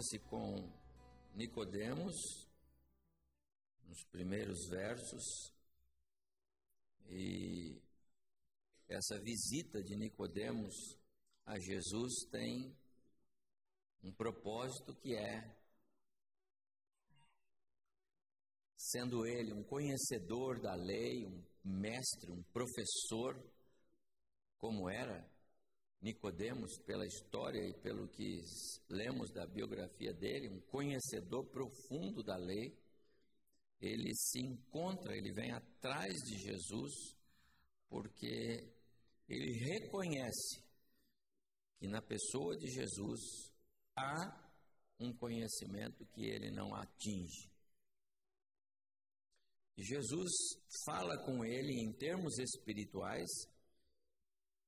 Encontra-se com Nicodemos nos primeiros versos e essa visita de Nicodemos a Jesus tem um propósito que é sendo ele um conhecedor da lei, um mestre, um professor, como era Nicodemos pela história e pelo que lemos da biografia dele, um conhecedor profundo da lei, ele se encontra, ele vem atrás de Jesus, porque ele reconhece que na pessoa de Jesus há um conhecimento que ele não atinge. Jesus fala com ele em termos espirituais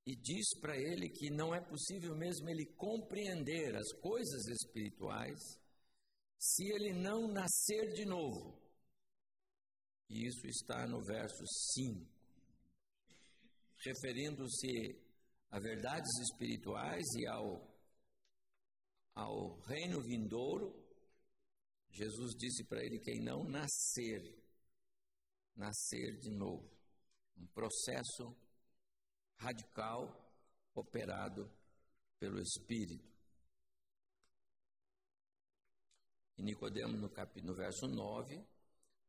e diz para ele que não é possível mesmo ele compreender as coisas espirituais se ele não nascer de novo. E isso está no verso 5. Referindo-se a verdades espirituais e ao, ao reino vindouro, Jesus disse para ele: quem não nascer, nascer de novo. Um processo radical operado pelo Espírito. E Nicodemo, no, no verso 9,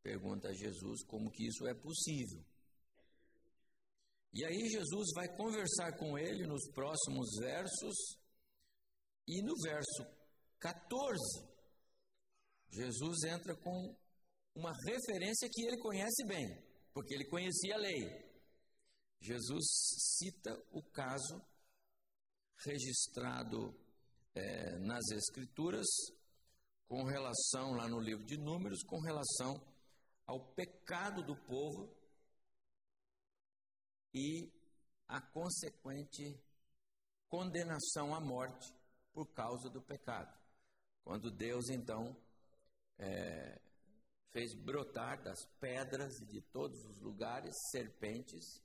pergunta a Jesus como que isso é possível. E aí Jesus vai conversar com ele nos próximos versos, e no verso 14, Jesus entra com uma referência que ele conhece bem, porque ele conhecia a lei. Jesus cita o caso registrado é, nas Escrituras com relação, lá no livro de Números, com relação ao pecado do povo e a consequente condenação à morte por causa do pecado. Quando Deus, então, é, fez brotar das pedras e de todos os lugares serpentes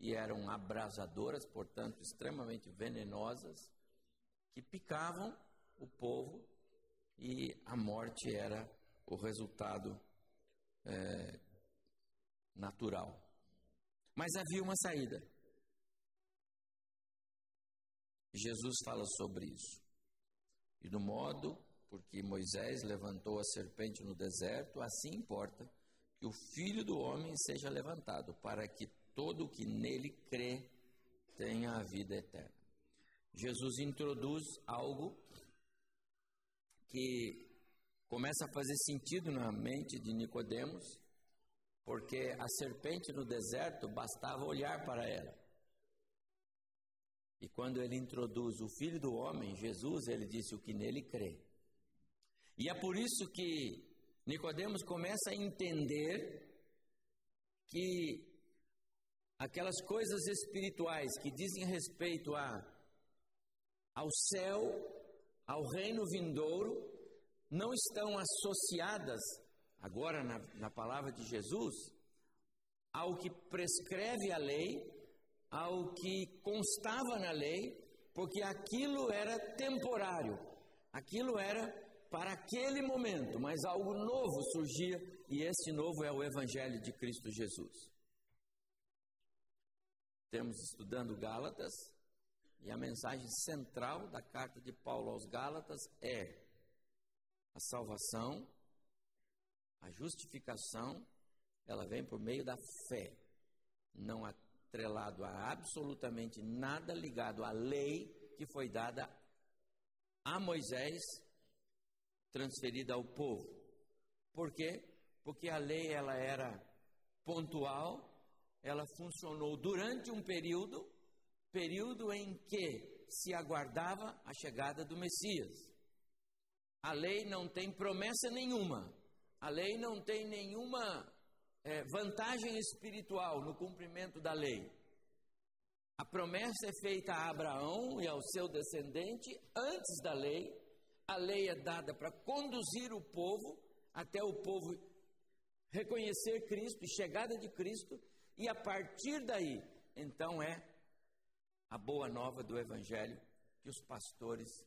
e eram abrasadoras, portanto, extremamente venenosas, que picavam o povo e a morte era o resultado é, natural. Mas havia uma saída. Jesus fala sobre isso. E do modo porque Moisés levantou a serpente no deserto, assim importa que o filho do homem seja levantado, para que todo que nele crê tenha a vida eterna. Jesus introduz algo que começa a fazer sentido na mente de Nicodemos, porque a serpente no deserto bastava olhar para ela. E quando ele introduz o Filho do Homem, Jesus, ele disse o que nele crê. E é por isso que Nicodemos começa a entender que aquelas coisas espirituais que dizem respeito a, ao céu, ao reino vindouro, não estão associadas, agora na, na palavra de Jesus, ao que prescreve a lei, ao que constava na lei, porque aquilo era temporário, aquilo era para aquele momento, mas algo novo surgia e esse novo é o Evangelho de Cristo Jesus. Temos estudando Gálatas, e a mensagem central da carta de Paulo aos Gálatas é a salvação, a justificação, ela vem por meio da fé, não atrelado a absolutamente nada ligado à lei que foi dada a Moisés, transferida ao povo. Por quê? Porque a lei ela era pontual, ela funcionou durante um período, período em que se aguardava a chegada do Messias. A lei não tem promessa nenhuma, a lei não tem nenhuma é, vantagem espiritual no cumprimento da lei. A promessa é feita a Abraão e ao seu descendente antes da lei. A lei é dada para conduzir o povo até o povo reconhecer Cristo, chegada de Cristo, e a partir daí, então é a boa nova do Evangelho que os pastores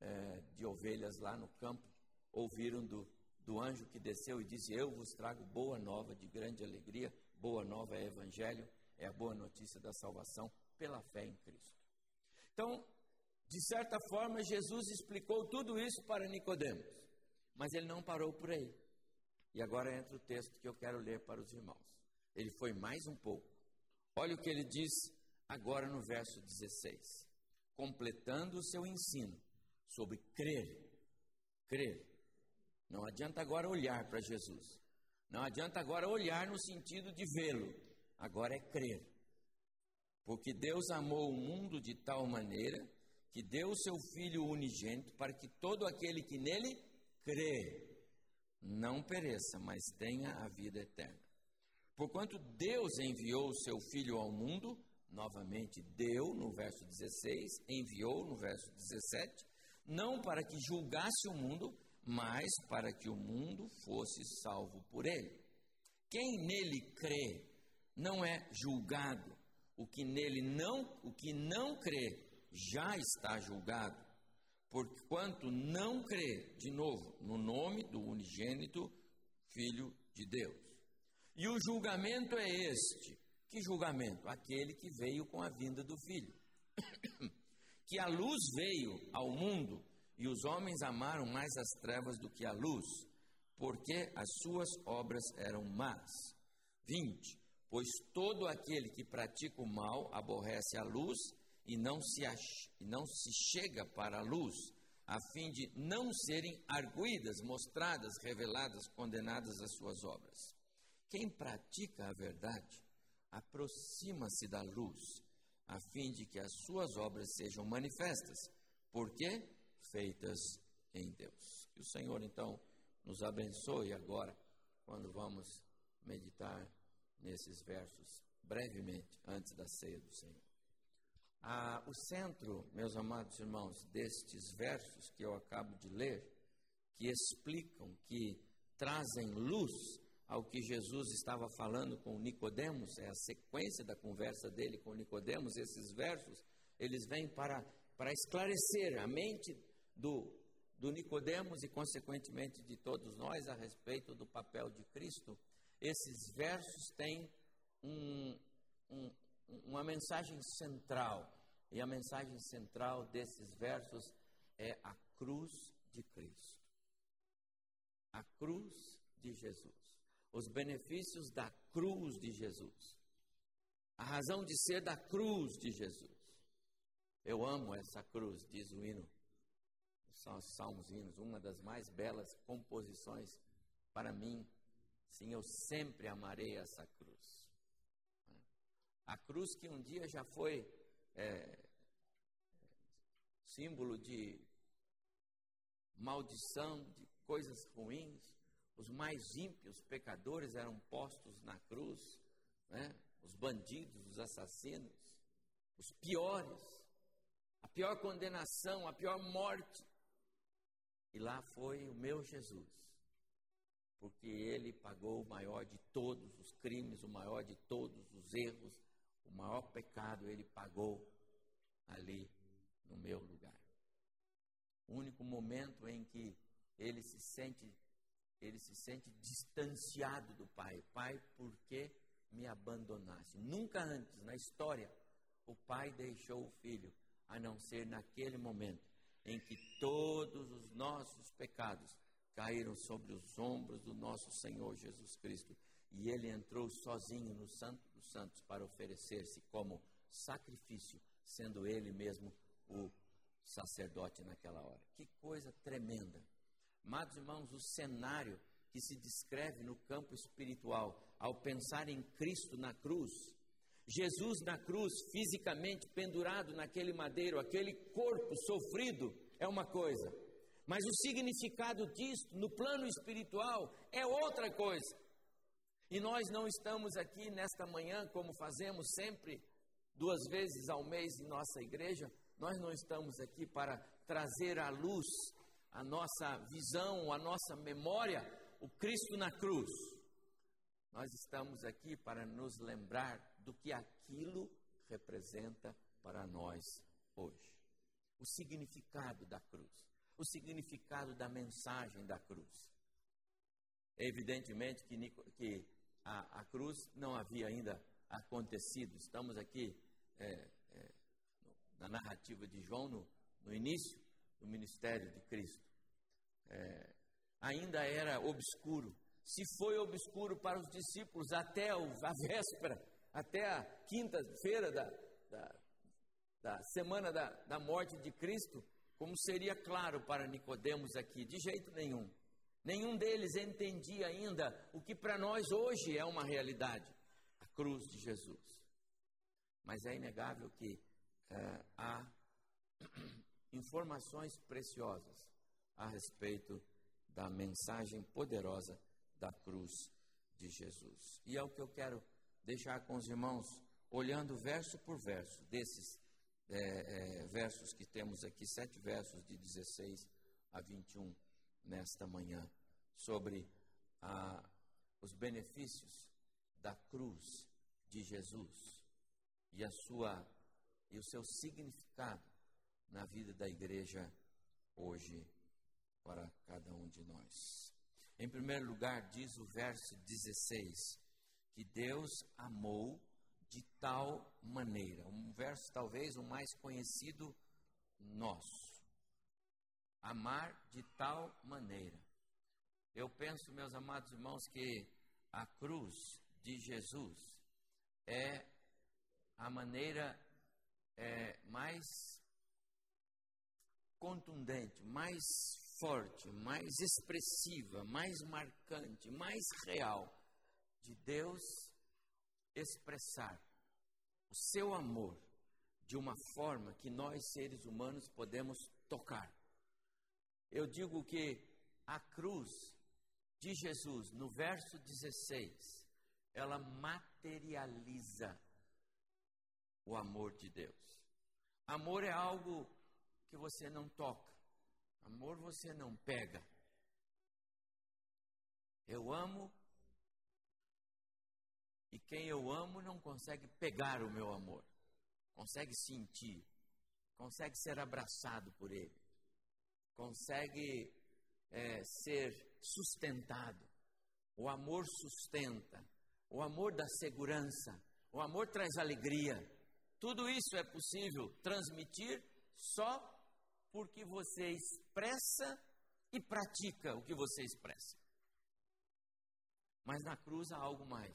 é, de ovelhas lá no campo ouviram do, do anjo que desceu e disse: Eu vos trago boa nova de grande alegria. Boa nova é Evangelho, é a boa notícia da salvação pela fé em Cristo. Então, de certa forma, Jesus explicou tudo isso para Nicodemos, mas ele não parou por aí. E agora entra o texto que eu quero ler para os irmãos. Ele foi mais um pouco. Olha o que ele diz agora no verso 16, completando o seu ensino sobre crer. Crer. Não adianta agora olhar para Jesus. Não adianta agora olhar no sentido de vê-lo. Agora é crer. Porque Deus amou o mundo de tal maneira que deu o seu Filho unigênito para que todo aquele que nele crê não pereça, mas tenha a vida eterna. Porquanto Deus enviou o seu Filho ao mundo, novamente deu no verso 16, enviou no verso 17, não para que julgasse o mundo, mas para que o mundo fosse salvo por ele. Quem nele crê não é julgado, o que nele não, o que não crê, já está julgado, porquanto não crê, de novo, no nome do unigênito Filho de Deus. E o julgamento é este: que julgamento? Aquele que veio com a vinda do Filho. que a luz veio ao mundo e os homens amaram mais as trevas do que a luz, porque as suas obras eram más. 20 pois todo aquele que pratica o mal aborrece a luz e não se, e não se chega para a luz, a fim de não serem arguídas, mostradas, reveladas, condenadas as suas obras. Quem pratica a verdade aproxima-se da luz, a fim de que as suas obras sejam manifestas, porque feitas em Deus. Que o Senhor então nos abençoe agora, quando vamos meditar nesses versos, brevemente, antes da ceia do Senhor. Ah, o centro, meus amados irmãos, destes versos que eu acabo de ler, que explicam, que trazem luz ao que Jesus estava falando com Nicodemos, é a sequência da conversa dele com Nicodemos, esses versos, eles vêm para, para esclarecer a mente do, do Nicodemos e, consequentemente, de todos nós a respeito do papel de Cristo esses versos têm um, um, uma mensagem central. E a mensagem central desses versos é a cruz de Cristo. A cruz de Jesus. Os benefícios da cruz de Jesus. A razão de ser da cruz de Jesus. Eu amo essa cruz, diz o hino. São os salmos hinos, uma das mais belas composições para mim Sim, eu sempre amarei essa cruz. A cruz que um dia já foi é, símbolo de maldição, de coisas ruins. Os mais ímpios pecadores eram postos na cruz, né? os bandidos, os assassinos, os piores, a pior condenação, a pior morte. E lá foi o meu Jesus porque ele pagou o maior de todos os crimes, o maior de todos os erros, o maior pecado ele pagou ali no meu lugar. O único momento em que ele se sente ele se sente distanciado do Pai. Pai, por que me abandonaste? Nunca antes na história o Pai deixou o Filho, a não ser naquele momento em que todos os nossos pecados caíram sobre os ombros do nosso Senhor Jesus Cristo. E ele entrou sozinho no Santo dos Santos para oferecer-se como sacrifício, sendo ele mesmo o sacerdote naquela hora. Que coisa tremenda. Amados irmãos, o cenário que se descreve no campo espiritual ao pensar em Cristo na cruz. Jesus na cruz, fisicamente pendurado naquele madeiro, aquele corpo sofrido, é uma coisa. Mas o significado disso no plano espiritual é outra coisa. E nós não estamos aqui nesta manhã, como fazemos sempre, duas vezes ao mês em nossa igreja, nós não estamos aqui para trazer à luz a nossa visão, a nossa memória, o Cristo na cruz. Nós estamos aqui para nos lembrar do que aquilo representa para nós hoje. O significado da cruz, o significado da mensagem da cruz. Evidentemente que, que a, a cruz não havia ainda acontecido. Estamos aqui é, é, na narrativa de João, no, no, início do ministério de Cristo. É, ainda era obscuro. Se foi obscuro para os discípulos até a véspera, até a quinta-feira da, da, da, semana da, da morte de Cristo, como seria claro para Nicodemos aqui? De jeito nenhum. Nenhum deles entendia ainda o que para nós hoje é uma realidade: a cruz de Jesus. Mas é inegável que é, há informações preciosas a respeito da mensagem poderosa da cruz de Jesus. E é o que eu quero deixar com os irmãos, olhando verso por verso, desses é, é, versos que temos aqui, sete versos de 16 a 21 nesta manhã sobre a, os benefícios da cruz de Jesus e a sua e o seu significado na vida da igreja hoje para cada um de nós. Em primeiro lugar, diz o verso 16, que Deus amou de tal maneira, um verso talvez o mais conhecido nosso. Amar de tal maneira. Eu penso, meus amados irmãos, que a cruz de Jesus é a maneira é, mais contundente, mais forte, mais expressiva, mais marcante, mais real de Deus expressar o seu amor de uma forma que nós seres humanos podemos tocar. Eu digo que a cruz de Jesus, no verso 16, ela materializa o amor de Deus. Amor é algo que você não toca, amor você não pega. Eu amo e quem eu amo não consegue pegar o meu amor, consegue sentir, consegue ser abraçado por ele, consegue é, ser sustentado. O amor sustenta, o amor dá segurança, o amor traz alegria. Tudo isso é possível transmitir só porque você expressa e pratica o que você expressa. Mas na cruz há algo mais.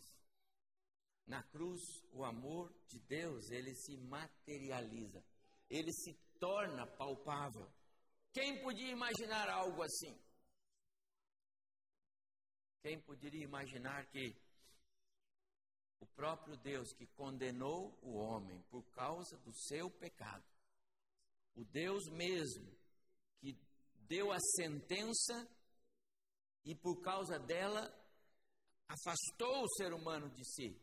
Na cruz, o amor de Deus, ele se materializa, ele se torna palpável. Quem podia imaginar algo assim? Quem poderia imaginar que o próprio Deus que condenou o homem por causa do seu pecado, o Deus mesmo que deu a sentença e por causa dela afastou o ser humano de si,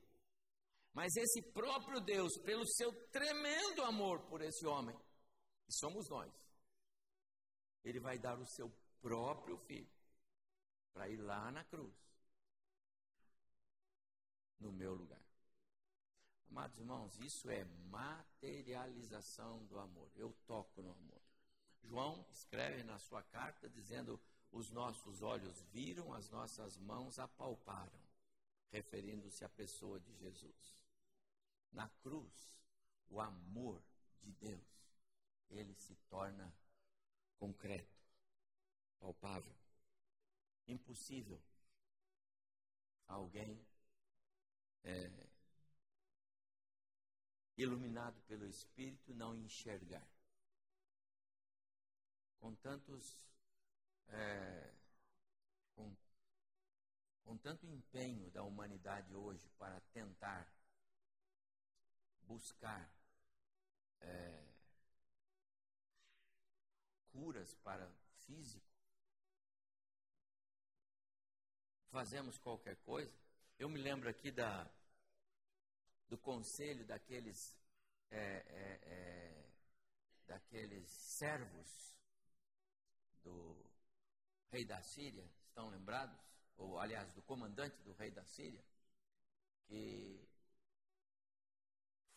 mas esse próprio Deus, pelo seu tremendo amor por esse homem, que somos nós, ele vai dar o seu próprio filho para ir lá na cruz, no meu lugar. Amados irmãos, isso é materialização do amor. Eu toco no amor. João escreve na sua carta dizendo: Os nossos olhos viram, as nossas mãos apalparam, referindo-se à pessoa de Jesus. Na cruz, o amor de Deus, ele se torna concreto, palpável. Impossível alguém é, iluminado pelo Espírito não enxergar. Com tantos, é, com tanto empenho da humanidade hoje para tentar buscar é, curas para físico, fazemos qualquer coisa. Eu me lembro aqui da, do conselho daqueles, é, é, é, daqueles servos do rei da Síria, estão lembrados? Ou, aliás, do comandante do rei da Síria, que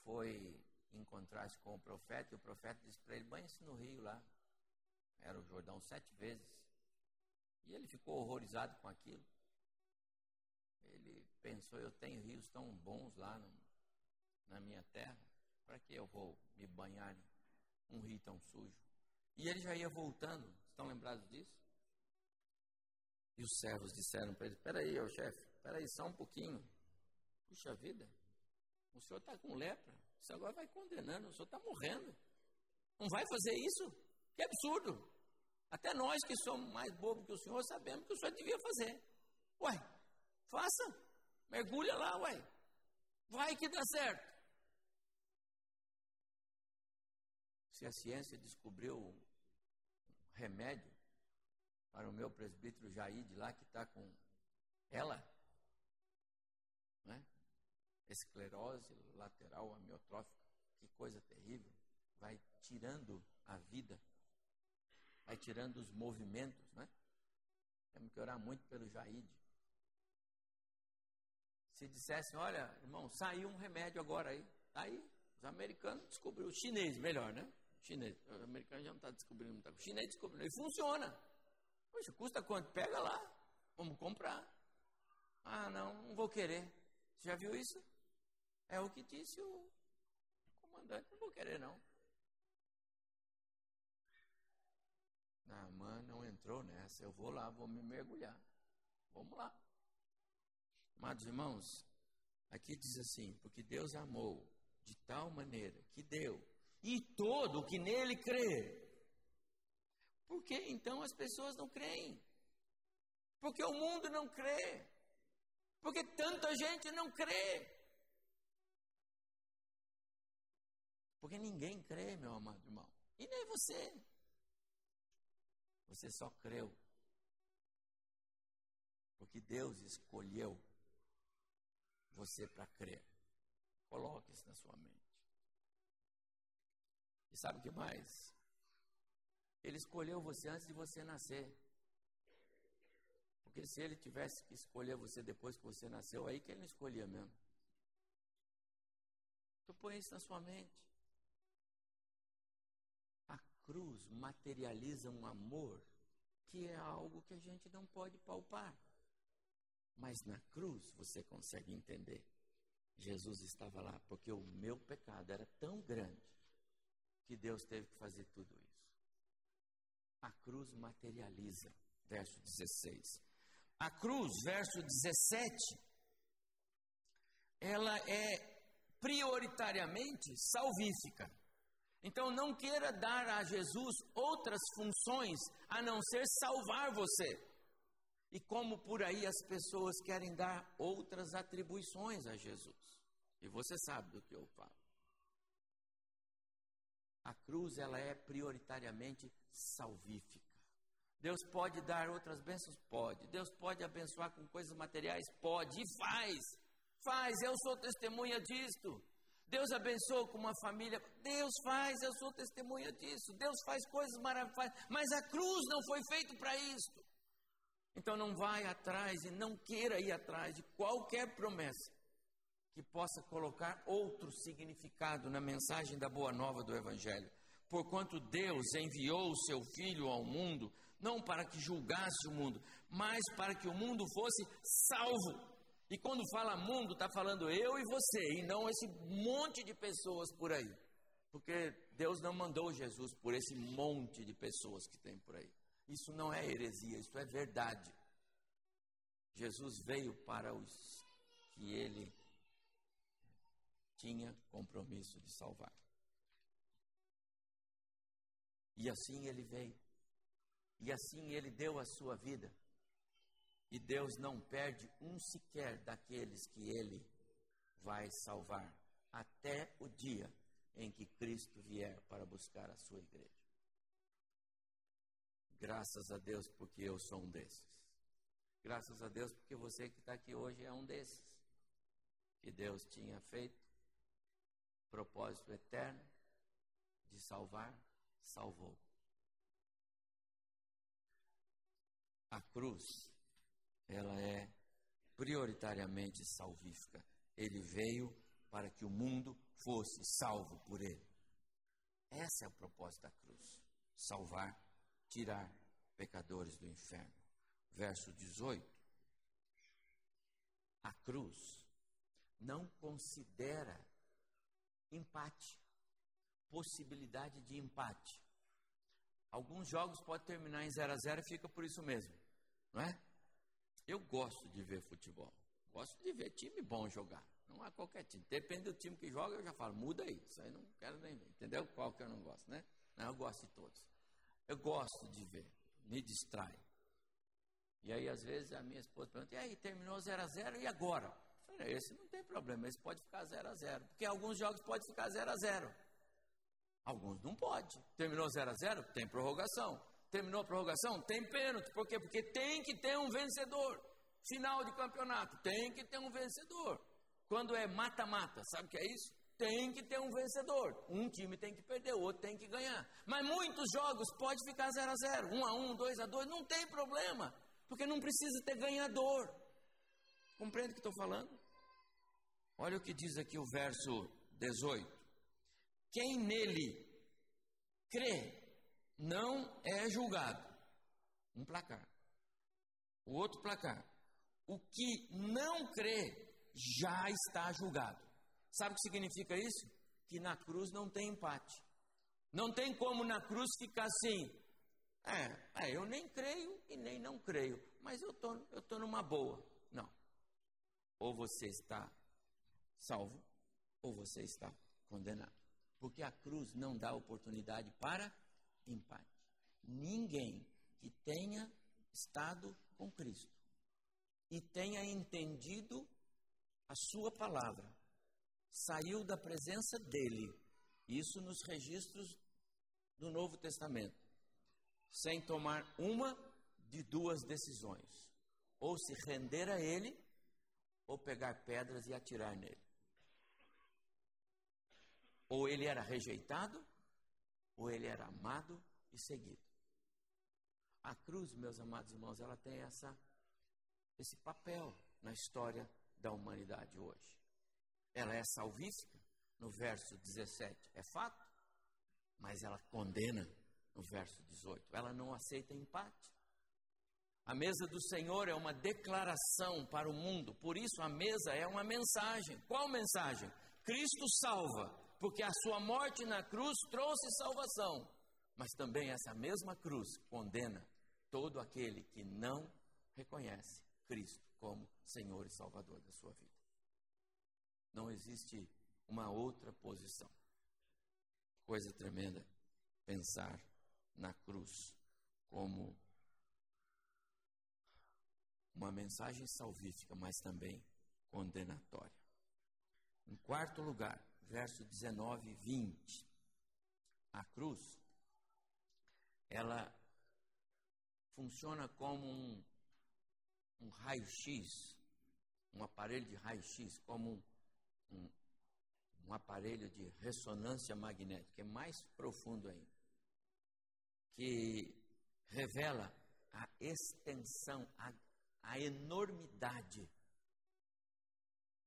foi encontrar-se com o profeta, e o profeta disse para ele: banhe-se no rio lá. Era o Jordão sete vezes. E ele ficou horrorizado com aquilo. Ele pensou: eu tenho rios tão bons lá no, na minha terra, para que eu vou me banhar em um rio tão sujo? E ele já ia voltando. Estão lembrados disso? E os servos disseram para ele: Espera aí, chefe, espera aí, só um pouquinho. Puxa vida, o senhor está com lepra, você agora vai condenando, o senhor está morrendo. Não vai fazer isso? Que absurdo! Até nós que somos mais bobos que o senhor sabemos que o senhor devia fazer. Ué, faça, mergulha lá, ué. Vai que dá certo. Se a ciência descobriu um remédio para o meu presbítero Jair de lá, que está com ela, né? esclerose lateral amiotrófica, que coisa terrível, vai tirando a vida, vai tirando os movimentos, né? Temos que orar muito pelo Jaide. Se dissessem, olha, irmão, saiu um remédio agora aí, tá aí, os americanos descobriram, os chineses, melhor, né? Chinês, o americano já não está descobrindo muita coisa, o chinês descobriu, e funciona. Poxa, custa quanto? Pega lá, vamos comprar. Ah, não, não vou querer. Já viu isso? É o que disse o comandante, não vou querer não. Naamã não entrou nessa, eu vou lá, vou me mergulhar. Vamos lá. Amados irmãos, aqui diz assim: porque Deus amou de tal maneira que deu, e todo o que nele crê. Por que então as pessoas não creem? Porque o mundo não crê. Porque tanta gente não crê. Porque ninguém crê, meu amado irmão. E nem você. Você só creu. Porque Deus escolheu você para crer. Coloque isso na sua mente. E sabe o que mais? Ele escolheu você antes de você nascer. Porque se ele tivesse que escolher você depois que você nasceu, aí que ele não escolhia mesmo. Então põe isso na sua mente cruz materializa um amor que é algo que a gente não pode palpar. Mas na cruz você consegue entender. Jesus estava lá porque o meu pecado era tão grande que Deus teve que fazer tudo isso. A cruz materializa, verso 16. A cruz, verso 17, ela é prioritariamente salvífica. Então não queira dar a Jesus outras funções a não ser salvar você. E como por aí as pessoas querem dar outras atribuições a Jesus. E você sabe do que eu falo. A cruz ela é prioritariamente salvífica. Deus pode dar outras bênçãos? Pode. Deus pode abençoar com coisas materiais? Pode. E faz. Faz. Eu sou testemunha disto. Deus abençoa com uma família. Deus faz, eu sou testemunha disso. Deus faz coisas maravilhosas. Mas a cruz não foi feita para isso. Então não vai atrás e não queira ir atrás de qualquer promessa que possa colocar outro significado na mensagem da boa nova do Evangelho. Porquanto Deus enviou o seu Filho ao mundo, não para que julgasse o mundo, mas para que o mundo fosse salvo. E quando fala mundo, está falando eu e você, e não esse monte de pessoas por aí. Porque Deus não mandou Jesus por esse monte de pessoas que tem por aí. Isso não é heresia, isso é verdade. Jesus veio para os que ele tinha compromisso de salvar. E assim ele veio. E assim ele deu a sua vida E Deus não perde um sequer daqueles que Ele vai salvar, até o dia em que Cristo vier para buscar a sua igreja. Graças a Deus, porque eu sou um desses. Graças a Deus, porque você que está aqui hoje é um desses. Que Deus tinha feito propósito eterno de salvar, salvou. A cruz, ela é prioritariamente salvífica. Ele veio para que o mundo fosse salvo por ele. Esse é o propósito da cruz: salvar, tirar pecadores do inferno. Verso 18. A cruz não considera empate, possibilidade de empate. Alguns jogos podem terminar em 0 a 0 e fica por isso mesmo, não é? Eu gosto de ver futebol. Gosto de ver time bom jogar. Não há qualquer time. Depende do time que joga, eu já falo, muda aí. Isso aí não quero nem ver. Entendeu? Qual que eu não gosto, né? Não, eu gosto de todos. Eu gosto de ver. Me distrai. E aí, às vezes, a minha esposa pergunta: e aí, terminou 0 a 0 e agora? Falei, esse não tem problema, esse pode ficar 0 a 0 Porque alguns jogos podem ficar 0 a 0 Alguns não pode. Terminou 0 a 0 Tem prorrogação. Terminou a prorrogação? Tem pênalti. Por quê? Porque tem que ter um vencedor. Final de campeonato, tem que ter um vencedor. Quando é mata-mata, sabe o que é isso? Tem que ter um vencedor. Um time tem que perder, o outro tem que ganhar. Mas muitos jogos pode ficar 0 a 0 1 a 1 2 a 2 não tem problema. Porque não precisa ter ganhador. Compreende o que estou falando? Olha o que diz aqui o verso 18. Quem nele crê não é julgado. Um placar. O outro placar. O que não crê já está julgado. Sabe o que significa isso? Que na cruz não tem empate. Não tem como na cruz ficar assim. É, é eu nem creio e nem não creio, mas eu tô, eu tô numa boa. Não. Ou você está salvo, ou você está condenado. Porque a cruz não dá oportunidade para empate. Ninguém que tenha estado com Cristo e tenha entendido a sua palavra saiu da presença dele, isso nos registros do Novo Testamento, sem tomar uma de duas decisões: ou se render a ele, ou pegar pedras e atirar nele. Ou ele era rejeitado, ou ele era amado e seguido. A cruz, meus amados irmãos, ela tem essa, esse papel na história da humanidade hoje. Ela é salvífica, no verso 17, é fato, mas ela condena no verso 18. Ela não aceita empate. A mesa do Senhor é uma declaração para o mundo, por isso a mesa é uma mensagem. Qual mensagem? Cristo salva, porque a sua morte na cruz trouxe salvação, mas também essa mesma cruz condena todo aquele que não reconhece Cristo como Senhor e Salvador da sua vida. Não existe uma outra posição. Coisa tremenda pensar na cruz como uma mensagem salvífica, mas também condenatória. Em quarto lugar, verso 19 e 20. A cruz, ela funciona como um um raio-x, um aparelho de raio-x, como um, um, um, aparelho de ressonância magnética, é mais profundo ainda, que revela a extensão, a, a enormidade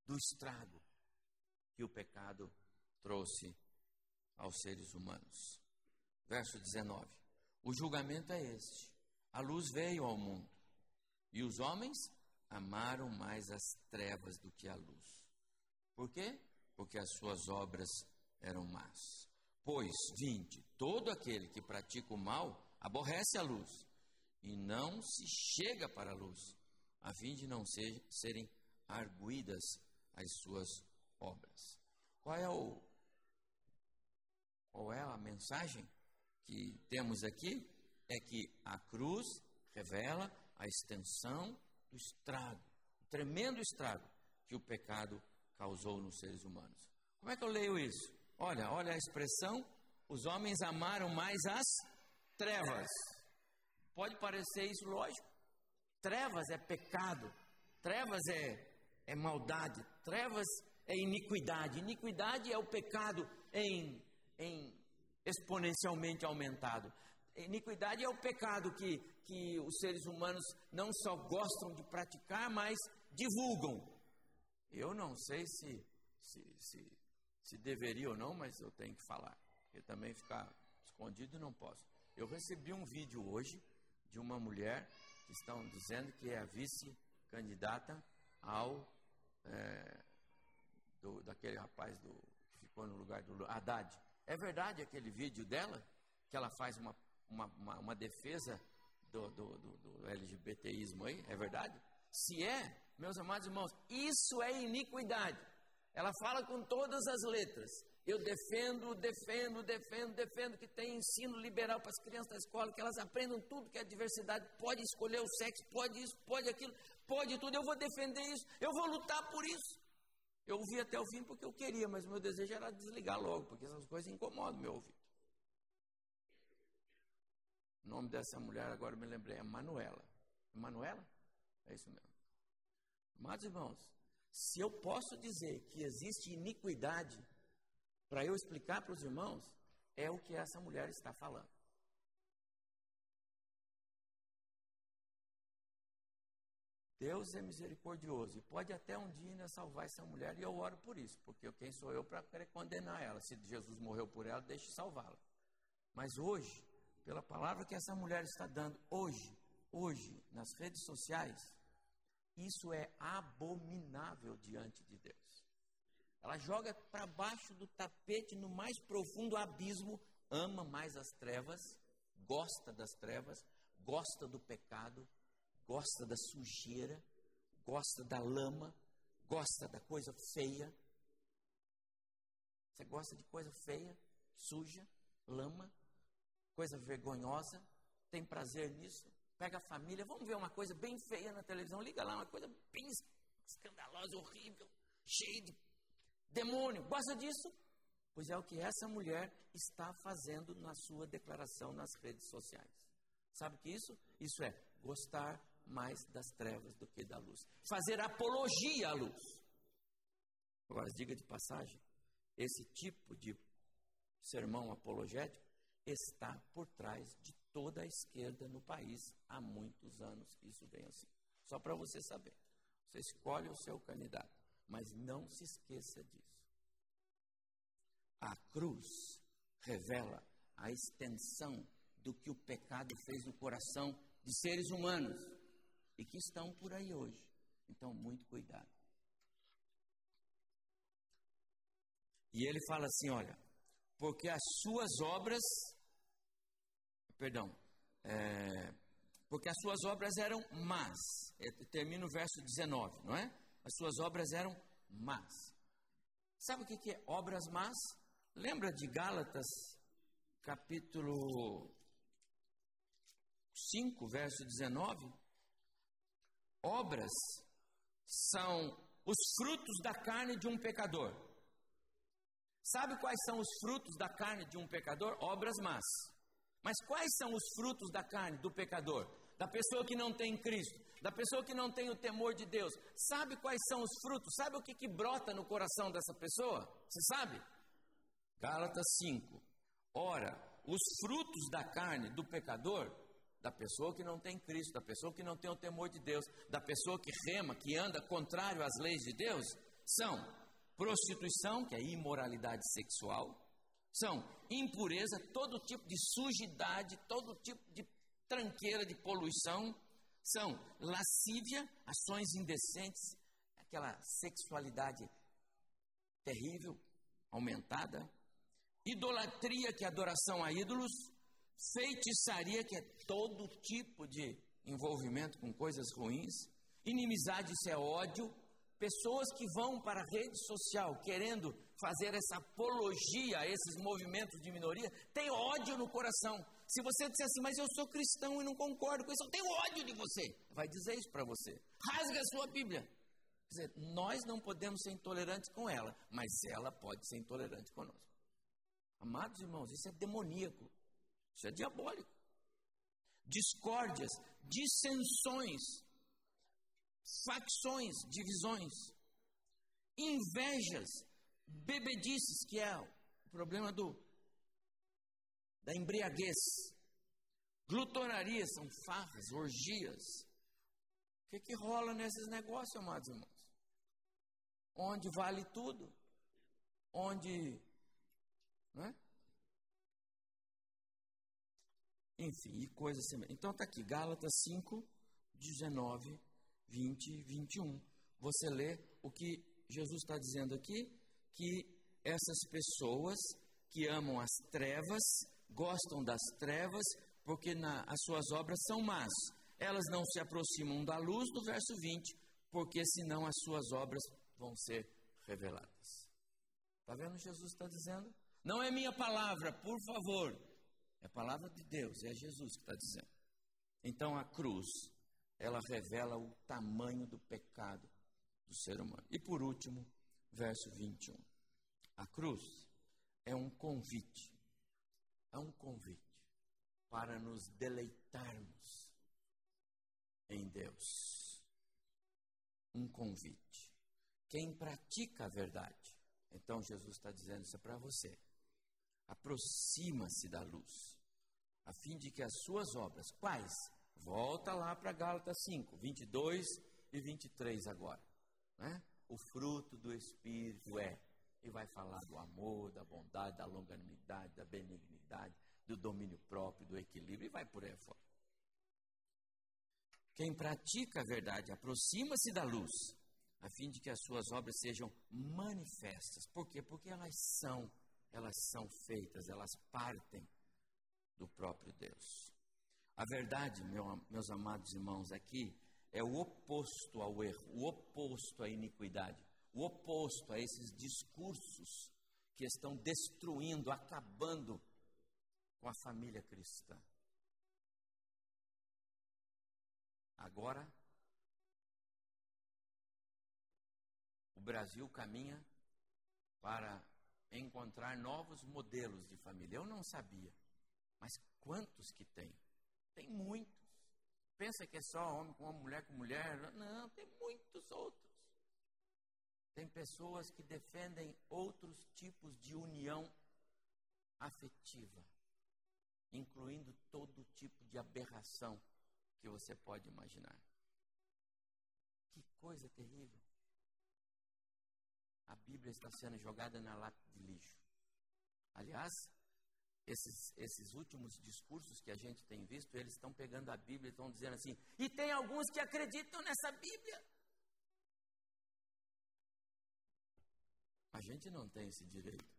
do estrago que o pecado trouxe aos seres humanos. Verso 19: O julgamento é este: a luz veio ao mundo e os homens amaram mais as trevas do que a luz. Por quê? Porque as suas obras eram más. Pois, 20, todo aquele que pratica o mal aborrece a luz e não se chega para a luz, a fim de não ser, serem arguídas as suas obras. Qual é o qual é a mensagem que temos aqui? É que a cruz revela a extensão do estrago, o tremendo estrago que o pecado causou nos seres humanos. Como é que eu leio isso? Olha, olha a expressão: os homens amaram mais as trevas. Pode parecer isso lógico. Trevas é pecado, trevas é, é maldade, trevas é iniquidade. Iniquidade é o pecado em, em exponencialmente aumentado. Iniquidade é o pecado que, que os seres humanos não só gostam de praticar, mas divulgam. Eu não sei se, se, se, se deveria ou não, mas eu tenho que falar. Porque também ficar escondido não posso. Eu recebi um vídeo hoje de uma mulher que estão dizendo que é a vice-candidata ao é, do, daquele rapaz do, que ficou no lugar do Haddad. É verdade aquele vídeo dela que ela faz uma, uma, uma, uma defesa do, do, do, do LGBTismo aí? É verdade? Se é, meus amados irmãos, isso é iniquidade. Ela fala com todas as letras. Eu defendo, defendo, defendo, defendo que tem ensino liberal para as crianças da escola, que elas aprendam tudo que é diversidade, pode escolher o sexo, pode isso, pode aquilo, pode tudo. Eu vou defender isso, eu vou lutar por isso. Eu ouvi até o fim porque eu queria, mas o meu desejo era desligar logo, porque essas coisas incomodam meu ouvido. O nome dessa mulher, agora me lembrei, é Manuela. Manuela? É isso mesmo. Amados irmãos, se eu posso dizer que existe iniquidade, para eu explicar para os irmãos, é o que essa mulher está falando. Deus é misericordioso e pode até um dia ainda salvar essa mulher, e eu oro por isso, porque quem sou eu para querer condenar ela? Se Jesus morreu por ela, deixe salvá-la. Mas hoje, pela palavra que essa mulher está dando, hoje, hoje, nas redes sociais, isso é abominável diante de Deus. Ela joga para baixo do tapete, no mais profundo abismo, ama mais as trevas, gosta das trevas, gosta do pecado, gosta da sujeira, gosta da lama, gosta da coisa feia. Você gosta de coisa feia, suja, lama, coisa vergonhosa, tem prazer nisso? Pega a família, vamos ver uma coisa bem feia na televisão, liga lá, uma coisa bem escandalosa, horrível, cheia de demônio. Gosta disso? Pois é o que essa mulher está fazendo na sua declaração nas redes sociais. Sabe o que isso? Isso é gostar mais das trevas do que da luz. Fazer apologia à luz. Agora, diga de passagem, esse tipo de sermão apologético está por trás de toda a esquerda no país há muitos anos. Isso vem assim. Só para você saber. Você escolhe o seu candidato, mas não se esqueça disso. A cruz revela a extensão do que o pecado fez no coração de seres humanos e que estão por aí hoje. Então, muito cuidado. E ele fala assim: olha, porque as suas obras, perdão, é, porque as suas obras eram más. Termina o verso 19, não é? As suas obras eram más. Sabe o que é obras más? Lembra de Gálatas, capítulo 5, verso 19? Obras são os frutos da carne de um pecador. Sabe quais são os frutos da carne de um pecador? Obras más. Mas quais são os frutos da carne do pecador? Da pessoa que não tem Cristo, da pessoa que não tem o temor de Deus. Sabe quais são os frutos? Sabe o que, que brota no coração dessa pessoa? Você sabe? Gálatas 5. Ora, os frutos da carne do pecador da pessoa que não tem Cristo, da pessoa que não tem o temor de Deus, da pessoa que rema, que anda contrário às leis de Deus, são prostituição, que é imoralidade sexual, são impureza, todo tipo de sujidade, todo tipo de tranqueira, de poluição, são lascívia, ações indecentes, aquela sexualidade terrível, aumentada, idolatria, que é adoração a ídolos, feitiçaria, que é todo tipo de envolvimento com coisas ruins, inimizade, isso é ódio, pessoas que vão para a rede social querendo fazer essa apologia a esses movimentos de minoria, têm ódio no coração, Se você disser assim, mas eu sou cristão e não concordo com isso, eu tenho ódio de você. Vai dizer isso para você. Rasga a sua Bíblia. Quer dizer, nós não podemos ser intolerantes com ela, mas ela pode ser intolerante conosco. Amados irmãos, isso é demoníaco. Isso é diabólico. Discórdias, dissensões, facções, divisões, invejas, bebedices, que é o problema do da embriaguez, glutonaria, são farras, orgias. O que, que rola nesses negócios, amados irmãos? Onde vale tudo, onde. Né? Enfim, e coisas assim. Então está aqui, Gálatas 5, 19, 20 e 21. Você lê o que Jesus está dizendo aqui, que essas pessoas que amam as trevas, gostam das trevas, porque na, as suas obras são más. Elas não se aproximam da luz, do verso 20, porque senão as suas obras vão ser reveladas. Está vendo o que Jesus está dizendo? Não é minha palavra, por favor. É a palavra de Deus, é Jesus que está dizendo. Então a cruz, ela revela o tamanho do pecado do ser humano. E por último, verso 21. A cruz é um convite, é um convite para nos deleitarmos em Deus. Um convite. Quem pratica a verdade, então Jesus está dizendo isso para você. Aproxima-se da luz, a fim de que as suas obras, quais? Volta lá para Gálatas 5, 22 e 23 agora. Né? O fruto do Espírito é. E vai falar do amor, da bondade, da longanimidade, da benignidade, do domínio próprio, do equilíbrio, e vai por aí fora. Quem pratica a verdade aproxima-se da luz, a fim de que as suas obras sejam manifestas. Por quê? Porque elas são, elas são feitas, elas partem do próprio Deus. A verdade, meu, meus amados irmãos, aqui é o oposto ao erro, o oposto à iniquidade, o oposto a esses discursos que estão destruindo, acabando com a família cristã. Agora, o Brasil caminha para encontrar novos modelos de família. Eu não sabia, mas quantos que tem? Tem muitos pensa que é só homem com homem, mulher com mulher. Não, tem muitos outros. Tem pessoas que defendem outros tipos de união afetiva, incluindo todo tipo de aberração que você pode imaginar. Que coisa terrível. A Bíblia está sendo jogada na lata de lixo. Aliás, esses, esses últimos discursos que a gente tem visto, eles estão pegando a Bíblia e estão dizendo assim, e tem alguns que acreditam nessa Bíblia. A gente não tem esse direito.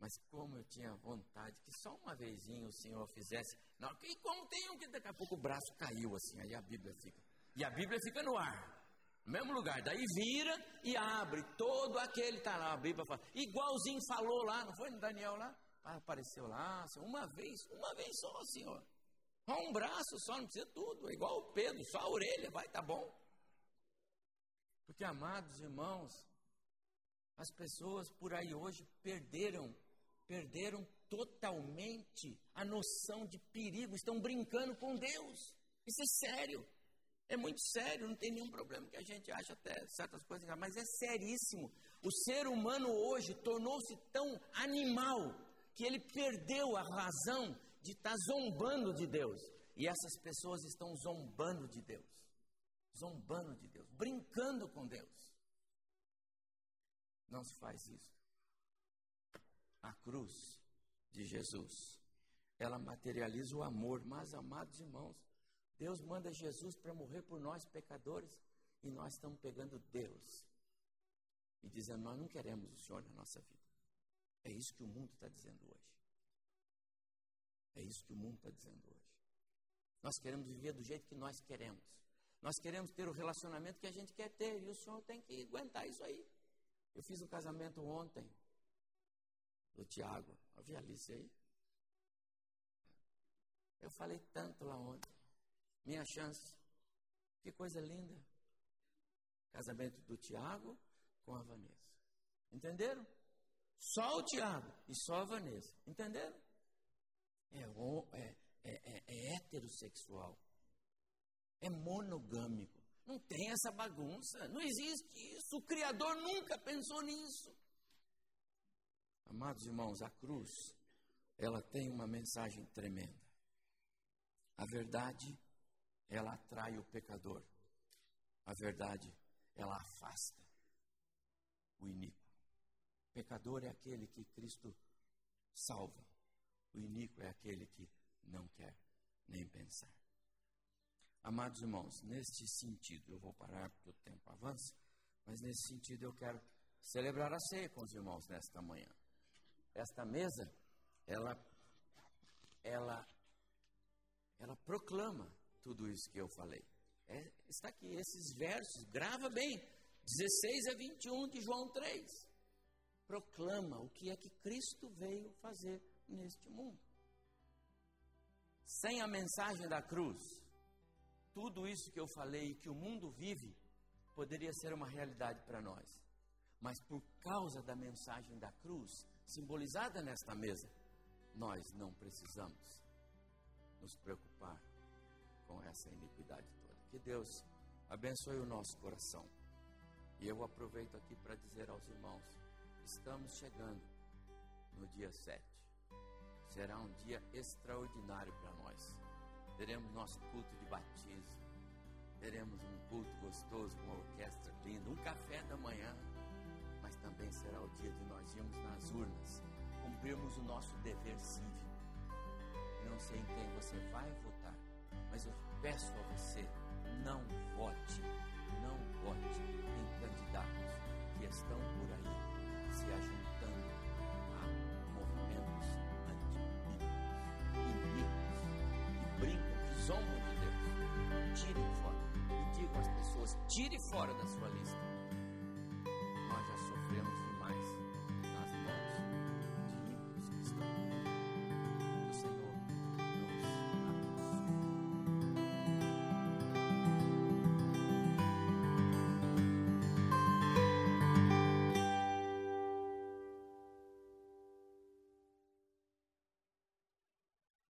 Mas como eu tinha vontade que só uma vezinha o Senhor fizesse. Não, e como tem um que daqui a pouco o braço caiu assim, aí a Bíblia fica. E a Bíblia fica no ar. Mesmo lugar. Daí vira e abre. Todo aquele está lá, a Bíblia fala. Igualzinho falou lá, não foi no Daniel lá? apareceu lá, assim, uma vez, uma vez só, senhor. Só um braço só, não precisa tudo. É igual o Pedro, só a orelha, vai, tá bom. Porque, amados irmãos, as pessoas por aí hoje perderam, perderam totalmente a noção de perigo, estão brincando com Deus. Isso é sério. É muito sério, não tem nenhum problema que a gente acha até certas coisas, mas é seríssimo. O ser humano hoje tornou-se tão animal que ele perdeu a razão de estar zombando de Deus. E essas pessoas estão zombando de Deus. Zombando de Deus, brincando com Deus. Não se faz isso. A cruz de Jesus, ela materializa o amor. Mas, amados irmãos, Deus manda Jesus para morrer por nós, pecadores, e nós estamos pegando Deus e dizendo: Nós não queremos o Senhor na nossa vida. É isso que o mundo está dizendo hoje. É isso que o mundo está dizendo hoje. Nós queremos viver do jeito que nós queremos. Nós queremos ter o relacionamento que a gente quer ter. E o Senhor tem que aguentar isso aí. Eu fiz um casamento ontem do Tiago. Havia Alice aí? Eu falei tanto lá ontem. Minha chance. Que coisa linda. Casamento do Tiago com a Vanessa. Entenderam? Só o Tiago e só a Vanessa. Entenderam? É, é, é, é, é heterossexual. É monogâmico. Não tem essa bagunça. Não existe isso. O Criador nunca pensou nisso. Amados irmãos, a cruz, ela tem uma mensagem tremenda. A verdade, ela atrai o pecador. A verdade, ela afasta o iníquo. Pecador é aquele que Cristo salva. O iníquo é aquele que não quer nem pensar. Amados irmãos, neste sentido, eu vou parar porque o tempo avança, mas nesse sentido eu quero celebrar a ceia com os irmãos nesta manhã. Esta mesa, ela, ela, ela proclama tudo isso que eu falei. É, está aqui, esses versos, grava bem, 16 a 21 de João 3. Proclama o que é que Cristo veio fazer neste mundo. Sem a mensagem da cruz, tudo isso que eu falei que o mundo vive poderia ser uma realidade para nós. Mas por causa da mensagem da cruz, simbolizada nesta mesa, nós não precisamos nos preocupar com essa iniquidade toda. Que Deus abençoe o nosso coração. E eu aproveito aqui para dizer aos irmãos: estamos chegando no dia 7. Será um dia extraordinário para nós. Teremos nosso culto de batismo. Teremos um culto gostoso, com uma orquestra linda, um café da manhã. Mas também será o dia de nós irmos nas urnas, cumprirmos o nosso dever cívico. Não sei em quem você vai votar, mas eu peço a você, não vote, não vote em candidatos que estão por aí se ajuntando a movimentos antibíblicos, iníquos, que brincam, que zombam de Deus. Tire fora. E digo às pessoas, tire fora da sua lista